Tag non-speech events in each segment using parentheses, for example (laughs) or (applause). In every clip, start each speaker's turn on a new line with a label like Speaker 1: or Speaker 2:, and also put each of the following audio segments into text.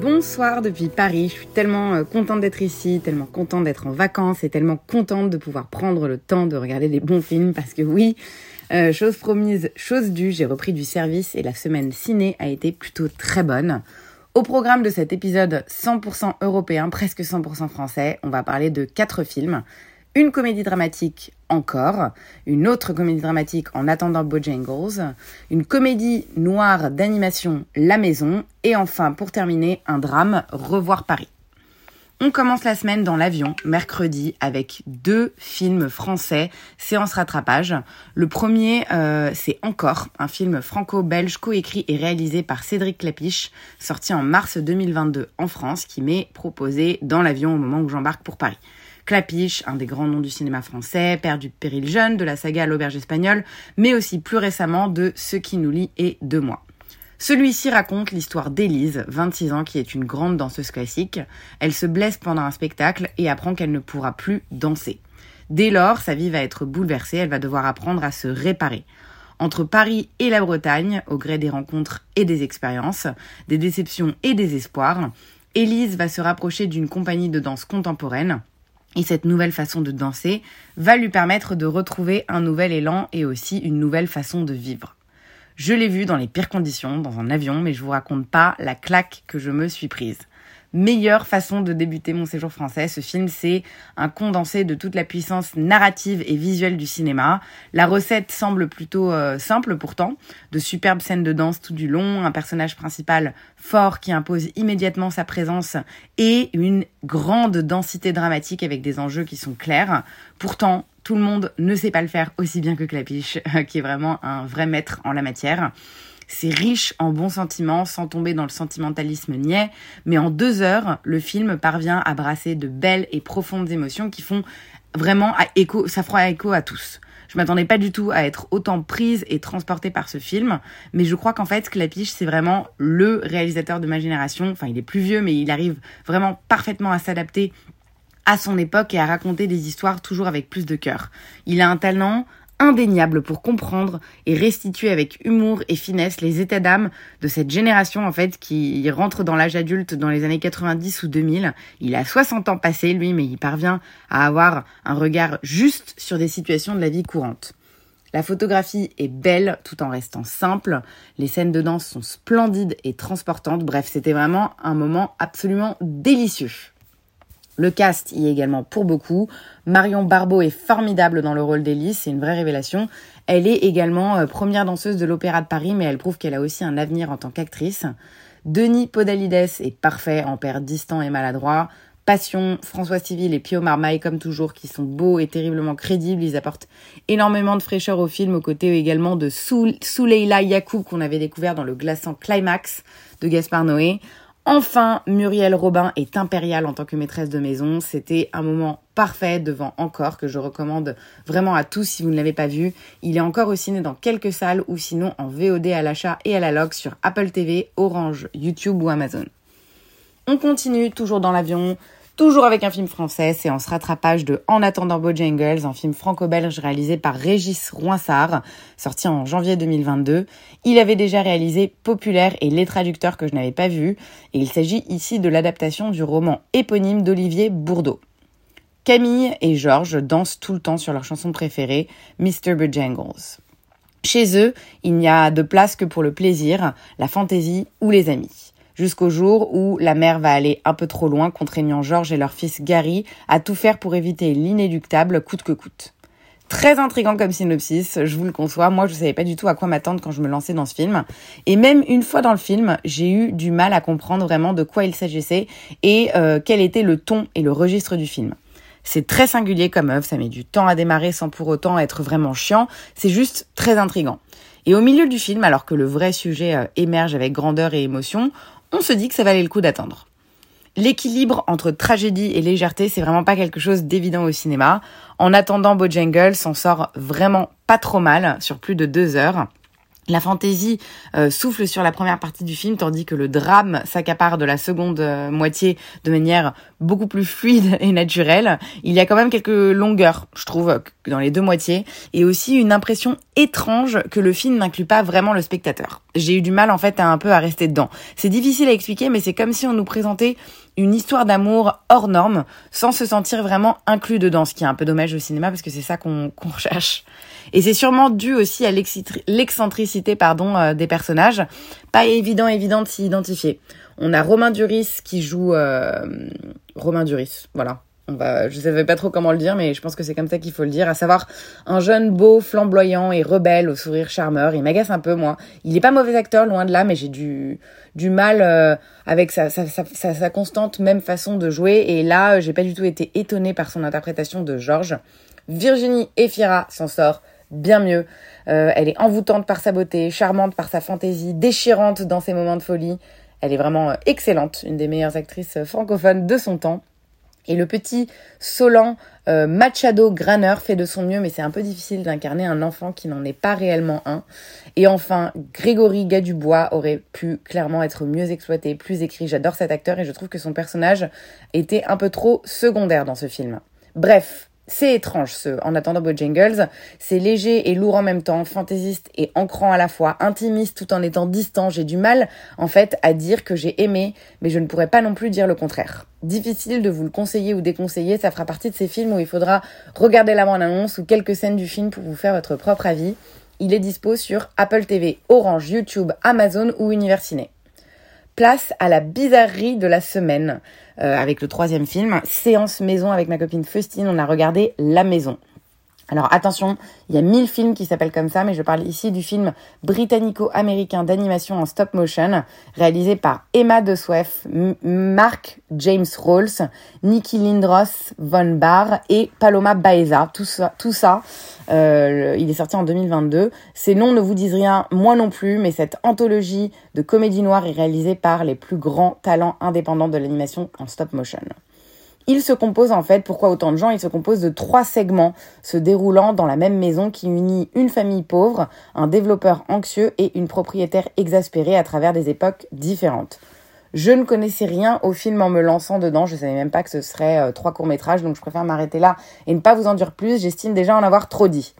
Speaker 1: Bonsoir depuis Paris, je suis tellement euh, contente d'être ici, tellement contente d'être en vacances et tellement contente de pouvoir prendre le temps de regarder des bons films parce que oui, euh, chose promise, chose due, j'ai repris du service et la semaine ciné a été plutôt très bonne. Au programme de cet épisode 100% européen, presque 100% français, on va parler de quatre films. Une comédie dramatique encore, une autre comédie dramatique en attendant Bojangles, une comédie noire d'animation La Maison et enfin pour terminer un drame Revoir Paris. On commence la semaine dans l'avion, mercredi, avec deux films français, séance rattrapage. Le premier, euh, c'est Encore, un film franco-belge coécrit et réalisé par Cédric Clapiche, sorti en mars 2022 en France, qui m'est proposé dans l'avion au moment où j'embarque pour Paris. Clapiche, un des grands noms du cinéma français, père du péril jeune, de la saga L'Auberge espagnole, mais aussi plus récemment de Ce qui nous lie et de moi. Celui-ci raconte l'histoire d'Élise, 26 ans, qui est une grande danseuse classique. Elle se blesse pendant un spectacle et apprend qu'elle ne pourra plus danser. Dès lors, sa vie va être bouleversée, elle va devoir apprendre à se réparer. Entre Paris et la Bretagne, au gré des rencontres et des expériences, des déceptions et des espoirs, Élise va se rapprocher d'une compagnie de danse contemporaine et cette nouvelle façon de danser va lui permettre de retrouver un nouvel élan et aussi une nouvelle façon de vivre. Je l'ai vu dans les pires conditions, dans un avion, mais je vous raconte pas la claque que je me suis prise. Meilleure façon de débuter mon séjour français, ce film c'est un condensé de toute la puissance narrative et visuelle du cinéma. La recette semble plutôt euh, simple pourtant, de superbes scènes de danse tout du long, un personnage principal fort qui impose immédiatement sa présence et une grande densité dramatique avec des enjeux qui sont clairs. Pourtant, tout le monde ne sait pas le faire aussi bien que Clapiche, (laughs) qui est vraiment un vrai maître en la matière. C'est riche en bons sentiments, sans tomber dans le sentimentalisme niais, mais en deux heures, le film parvient à brasser de belles et profondes émotions qui font vraiment à écho, ça écho à tous. Je m'attendais pas du tout à être autant prise et transportée par ce film, mais je crois qu'en fait, Clapiche, c'est vraiment le réalisateur de ma génération. Enfin, il est plus vieux, mais il arrive vraiment parfaitement à s'adapter à son époque et à raconter des histoires toujours avec plus de cœur. Il a un talent indéniable pour comprendre et restituer avec humour et finesse les états d'âme de cette génération en fait qui rentre dans l'âge adulte dans les années 90 ou 2000. Il a 60 ans passés lui mais il parvient à avoir un regard juste sur des situations de la vie courante. La photographie est belle tout en restant simple, les scènes de danse sont splendides et transportantes, bref c'était vraiment un moment absolument délicieux. Le cast y est également pour beaucoup. Marion Barbeau est formidable dans le rôle d'Élise, c'est une vraie révélation. Elle est également euh, première danseuse de l'Opéra de Paris, mais elle prouve qu'elle a aussi un avenir en tant qu'actrice. Denis Podalides est parfait en père distant et maladroit. Passion, François Civil et Pio Marmaille, comme toujours, qui sont beaux et terriblement crédibles. Ils apportent énormément de fraîcheur au film, aux côtés également de Soul Souleila Yacoub, qu'on avait découvert dans le glaçant Climax de Gaspard Noé. Enfin, Muriel Robin est impériale en tant que maîtresse de maison. C'était un moment parfait devant Encore que je recommande vraiment à tous si vous ne l'avez pas vu. Il est encore au ciné dans quelques salles ou sinon en VOD à l'achat et à la log sur Apple TV, Orange, YouTube ou Amazon. On continue toujours dans l'avion, toujours avec un film français, c'est en se rattrapage de En attendant Bojangles, un film franco-belge réalisé par Régis Roinsard, sorti en janvier 2022. Il avait déjà réalisé Populaire et Les Traducteurs que je n'avais pas vu, et il s'agit ici de l'adaptation du roman éponyme d'Olivier Bourdeau. Camille et Georges dansent tout le temps sur leur chanson préférée, Mr. Bojangles. Chez eux, il n'y a de place que pour le plaisir, la fantaisie ou les amis. Jusqu'au jour où la mère va aller un peu trop loin, contraignant Georges et leur fils Gary à tout faire pour éviter l'inéluctable coûte que coûte. Très intrigant comme synopsis, je vous le conçois. Moi, je savais pas du tout à quoi m'attendre quand je me lançais dans ce film. Et même une fois dans le film, j'ai eu du mal à comprendre vraiment de quoi il s'agissait et euh, quel était le ton et le registre du film. C'est très singulier comme œuvre, ça met du temps à démarrer sans pour autant être vraiment chiant, c'est juste très intrigant. Et au milieu du film, alors que le vrai sujet euh, émerge avec grandeur et émotion, on se dit que ça valait le coup d'attendre. L'équilibre entre tragédie et légèreté, c'est vraiment pas quelque chose d'évident au cinéma. En attendant, Bojangles s'en sort vraiment pas trop mal sur plus de deux heures. La fantaisie euh, souffle sur la première partie du film, tandis que le drame s'accapare de la seconde euh, moitié de manière beaucoup plus fluide (laughs) et naturelle. Il y a quand même quelques longueurs, je trouve, dans les deux moitiés, et aussi une impression étrange que le film n'inclut pas vraiment le spectateur. J'ai eu du mal en fait un peu à rester dedans. C'est difficile à expliquer, mais c'est comme si on nous présentait une histoire d'amour hors norme, sans se sentir vraiment inclus dedans, ce qui est un peu dommage au cinéma parce que c'est ça qu'on (laughs) recherche. Et c'est sûrement dû aussi à l'excentricité pardon euh, des personnages. Pas évident évident de s'y identifier. On a Romain Duris qui joue euh, Romain Duris, voilà. On va, je savais pas trop comment le dire, mais je pense que c'est comme ça qu'il faut le dire, à savoir un jeune beau, flamboyant et rebelle au sourire charmeur. Il m'agace un peu moi. Il est pas mauvais acteur, loin de là, mais j'ai du du mal euh, avec sa, sa, sa, constante même façon de jouer. Et là, j'ai pas du tout été étonnée par son interprétation de Georges. Virginie Efira s'en sort bien mieux. Euh, elle est envoûtante par sa beauté, charmante par sa fantaisie, déchirante dans ses moments de folie. Elle est vraiment euh, excellente, une des meilleures actrices euh, francophones de son temps. Et le petit Solan Machado Granner fait de son mieux, mais c'est un peu difficile d'incarner un enfant qui n'en est pas réellement un. Et enfin, Grégory Gadubois aurait pu clairement être mieux exploité, plus écrit. J'adore cet acteur et je trouve que son personnage était un peu trop secondaire dans ce film. Bref, c'est étrange ce En attendant Bojangles. C'est léger et lourd en même temps, fantaisiste et ancrant à la fois, intimiste tout en étant distant. J'ai du mal, en fait, à dire que j'ai aimé, mais je ne pourrais pas non plus dire le contraire. Difficile de vous le conseiller ou déconseiller, ça fera partie de ces films où il faudra regarder la bande-annonce ou quelques scènes du film pour vous faire votre propre avis. Il est dispo sur Apple TV, Orange, YouTube, Amazon ou Univers Place à la bizarrerie de la semaine. Euh, avec le troisième film, séance maison avec ma copine Faustine, on a regardé La Maison. Alors attention, il y a mille films qui s'appellent comme ça, mais je parle ici du film britannico-américain d'animation en stop motion, réalisé par Emma de Sweff, Mark James Rolls, Nikki Lindros Von Barr et Paloma Baeza. Tout ça, tout ça euh, il est sorti en 2022. Ces noms ne vous disent rien, moi non plus, mais cette anthologie de comédie noire est réalisée par les plus grands talents indépendants de l'animation en stop motion. Il se compose en fait, pourquoi autant de gens Il se compose de trois segments se déroulant dans la même maison qui unit une famille pauvre, un développeur anxieux et une propriétaire exaspérée à travers des époques différentes. Je ne connaissais rien au film en me lançant dedans, je savais même pas que ce serait euh, trois courts-métrages, donc je préfère m'arrêter là et ne pas vous en dire plus, j'estime déjà en avoir trop dit.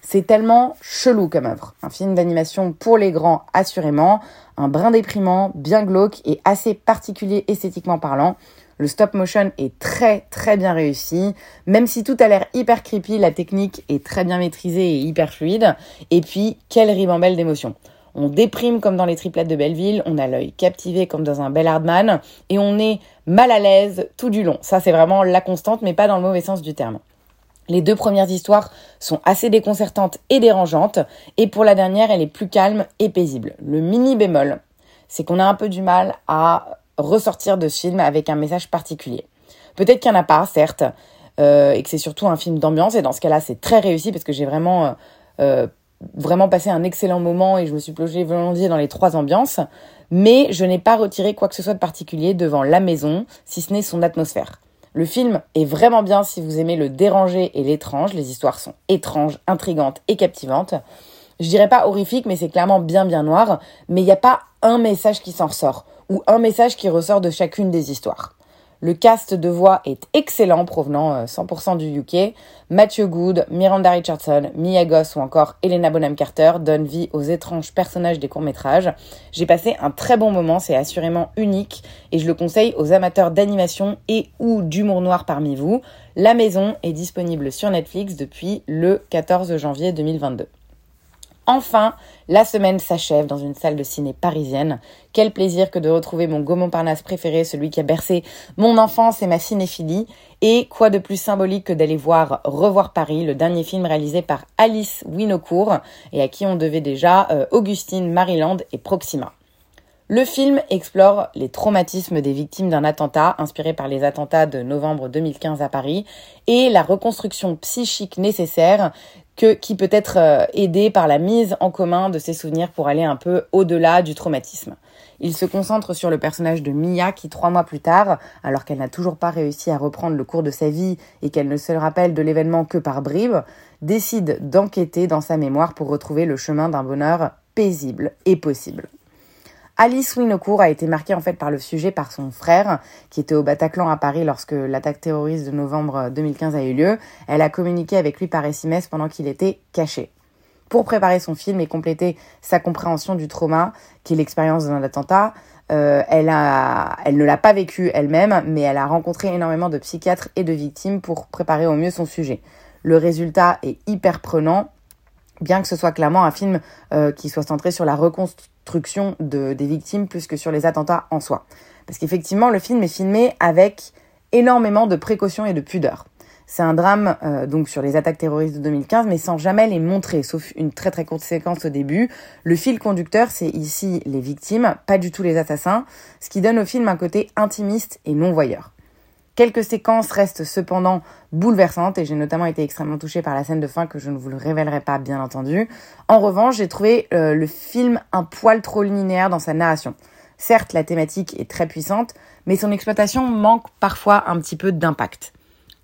Speaker 1: C'est tellement chelou comme œuvre. Un film d'animation pour les grands, assurément, un brin déprimant, bien glauque et assez particulier esthétiquement parlant. Le stop motion est très très bien réussi. Même si tout a l'air hyper creepy, la technique est très bien maîtrisée et hyper fluide. Et puis, quelle ribambelle d'émotions. On déprime comme dans les triplettes de Belleville, on a l'œil captivé comme dans un bel Hardman, et on est mal à l'aise tout du long. Ça, c'est vraiment la constante, mais pas dans le mauvais sens du terme. Les deux premières histoires sont assez déconcertantes et dérangeantes, et pour la dernière, elle est plus calme et paisible. Le mini bémol, c'est qu'on a un peu du mal à ressortir de ce film avec un message particulier. Peut-être qu'il n'y en a pas, certes, euh, et que c'est surtout un film d'ambiance, et dans ce cas-là, c'est très réussi parce que j'ai vraiment, euh, euh, vraiment passé un excellent moment et je me suis plongée volontiers dans les trois ambiances, mais je n'ai pas retiré quoi que ce soit de particulier devant la maison, si ce n'est son atmosphère. Le film est vraiment bien si vous aimez le déranger et l'étrange, les histoires sont étranges, intrigantes et captivantes. Je dirais pas horrifique, mais c'est clairement bien bien noir, mais il n'y a pas un message qui s'en ressort ou un message qui ressort de chacune des histoires. Le cast de voix est excellent, provenant 100% euh, du UK. Matthew Good, Miranda Richardson, Mia Goss ou encore Elena Bonham Carter donnent vie aux étranges personnages des courts-métrages. J'ai passé un très bon moment, c'est assurément unique et je le conseille aux amateurs d'animation et ou d'humour noir parmi vous. La maison est disponible sur Netflix depuis le 14 janvier 2022. Enfin, la semaine s'achève dans une salle de ciné parisienne. Quel plaisir que de retrouver mon Gaumont Parnasse préféré, celui qui a bercé mon enfance et ma cinéphilie. Et quoi de plus symbolique que d'aller voir Revoir Paris, le dernier film réalisé par Alice Winocourt et à qui on devait déjà euh, Augustine, Maryland et Proxima. Le film explore les traumatismes des victimes d'un attentat inspiré par les attentats de novembre 2015 à Paris et la reconstruction psychique nécessaire qui peut être euh, aidée par la mise en commun de ces souvenirs pour aller un peu au-delà du traumatisme. Il se concentre sur le personnage de Mia qui, trois mois plus tard, alors qu'elle n'a toujours pas réussi à reprendre le cours de sa vie et qu'elle ne se rappelle de l'événement que par bribes, décide d'enquêter dans sa mémoire pour retrouver le chemin d'un bonheur paisible et possible. Alice Winocourt a été marquée en fait par le sujet par son frère qui était au Bataclan à Paris lorsque l'attaque terroriste de novembre 2015 a eu lieu. Elle a communiqué avec lui par SMS pendant qu'il était caché. Pour préparer son film et compléter sa compréhension du trauma qui est l'expérience d'un attentat, euh, elle, a, elle ne l'a pas vécu elle-même, mais elle a rencontré énormément de psychiatres et de victimes pour préparer au mieux son sujet. Le résultat est hyper prenant, bien que ce soit clairement un film euh, qui soit centré sur la reconstruction de, des victimes plus que sur les attentats en soi. Parce qu'effectivement, le film est filmé avec énormément de précautions et de pudeur. C'est un drame euh, donc sur les attaques terroristes de 2015, mais sans jamais les montrer, sauf une très très courte séquence au début. Le fil conducteur, c'est ici les victimes, pas du tout les assassins, ce qui donne au film un côté intimiste et non voyeur. Quelques séquences restent cependant bouleversantes et j'ai notamment été extrêmement touchée par la scène de fin que je ne vous le révélerai pas bien entendu. En revanche, j'ai trouvé euh, le film un poil trop linéaire dans sa narration. Certes, la thématique est très puissante, mais son exploitation manque parfois un petit peu d'impact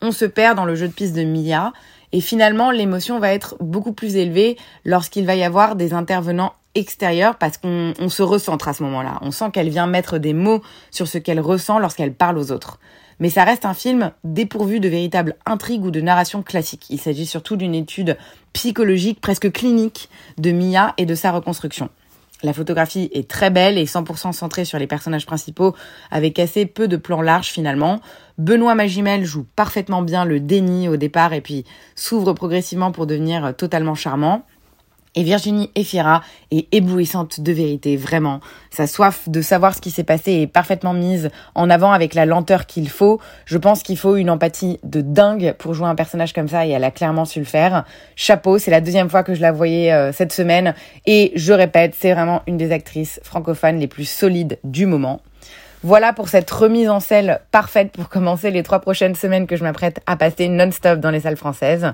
Speaker 1: on se perd dans le jeu de piste de Mia et finalement l'émotion va être beaucoup plus élevée lorsqu'il va y avoir des intervenants extérieurs parce qu'on se recentre à ce moment-là. On sent qu'elle vient mettre des mots sur ce qu'elle ressent lorsqu'elle parle aux autres. Mais ça reste un film dépourvu de véritable intrigue ou de narration classique. Il s'agit surtout d'une étude psychologique presque clinique de Mia et de sa reconstruction. La photographie est très belle et 100% centrée sur les personnages principaux avec assez peu de plans larges finalement. Benoît Magimel joue parfaitement bien le déni au départ et puis s'ouvre progressivement pour devenir totalement charmant. Et Virginie Efira est éblouissante de vérité, vraiment. Sa soif de savoir ce qui s'est passé est parfaitement mise en avant avec la lenteur qu'il faut. Je pense qu'il faut une empathie de dingue pour jouer un personnage comme ça et elle a clairement su le faire. Chapeau, c'est la deuxième fois que je la voyais euh, cette semaine et je répète, c'est vraiment une des actrices francophones les plus solides du moment. Voilà pour cette remise en selle parfaite pour commencer les trois prochaines semaines que je m'apprête à passer non-stop dans les salles françaises.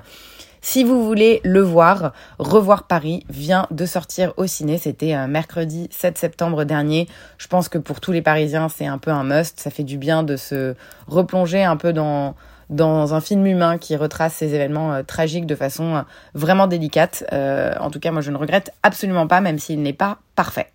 Speaker 1: Si vous voulez le voir, Revoir Paris vient de sortir au ciné. C'était euh, mercredi 7 septembre dernier. Je pense que pour tous les Parisiens, c'est un peu un must. Ça fait du bien de se replonger un peu dans dans un film humain qui retrace ces événements euh, tragiques de façon euh, vraiment délicate. en tout cas, moi, je ne regrette absolument pas, même s'il n'est pas parfait.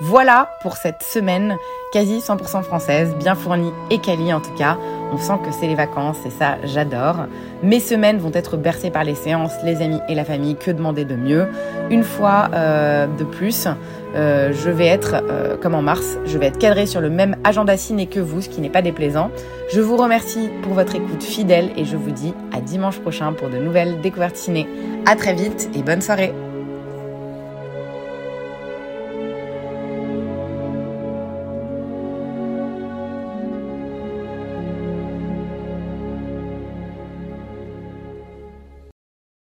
Speaker 1: Voilà pour cette semaine quasi 100% française, bien fournie et quali en tout cas. On sent que c'est les vacances et ça j'adore. Mes semaines vont être bercées par les séances, les amis et la famille. Que demander de mieux? Une fois euh, de plus, euh, je vais être, euh, comme en mars, je vais être cadrée sur le même agenda ciné que vous, ce qui n'est pas déplaisant. Je vous remercie pour votre écoute fidèle et je vous dis à dimanche prochain pour de nouvelles découvertes ciné. À très vite et bonne soirée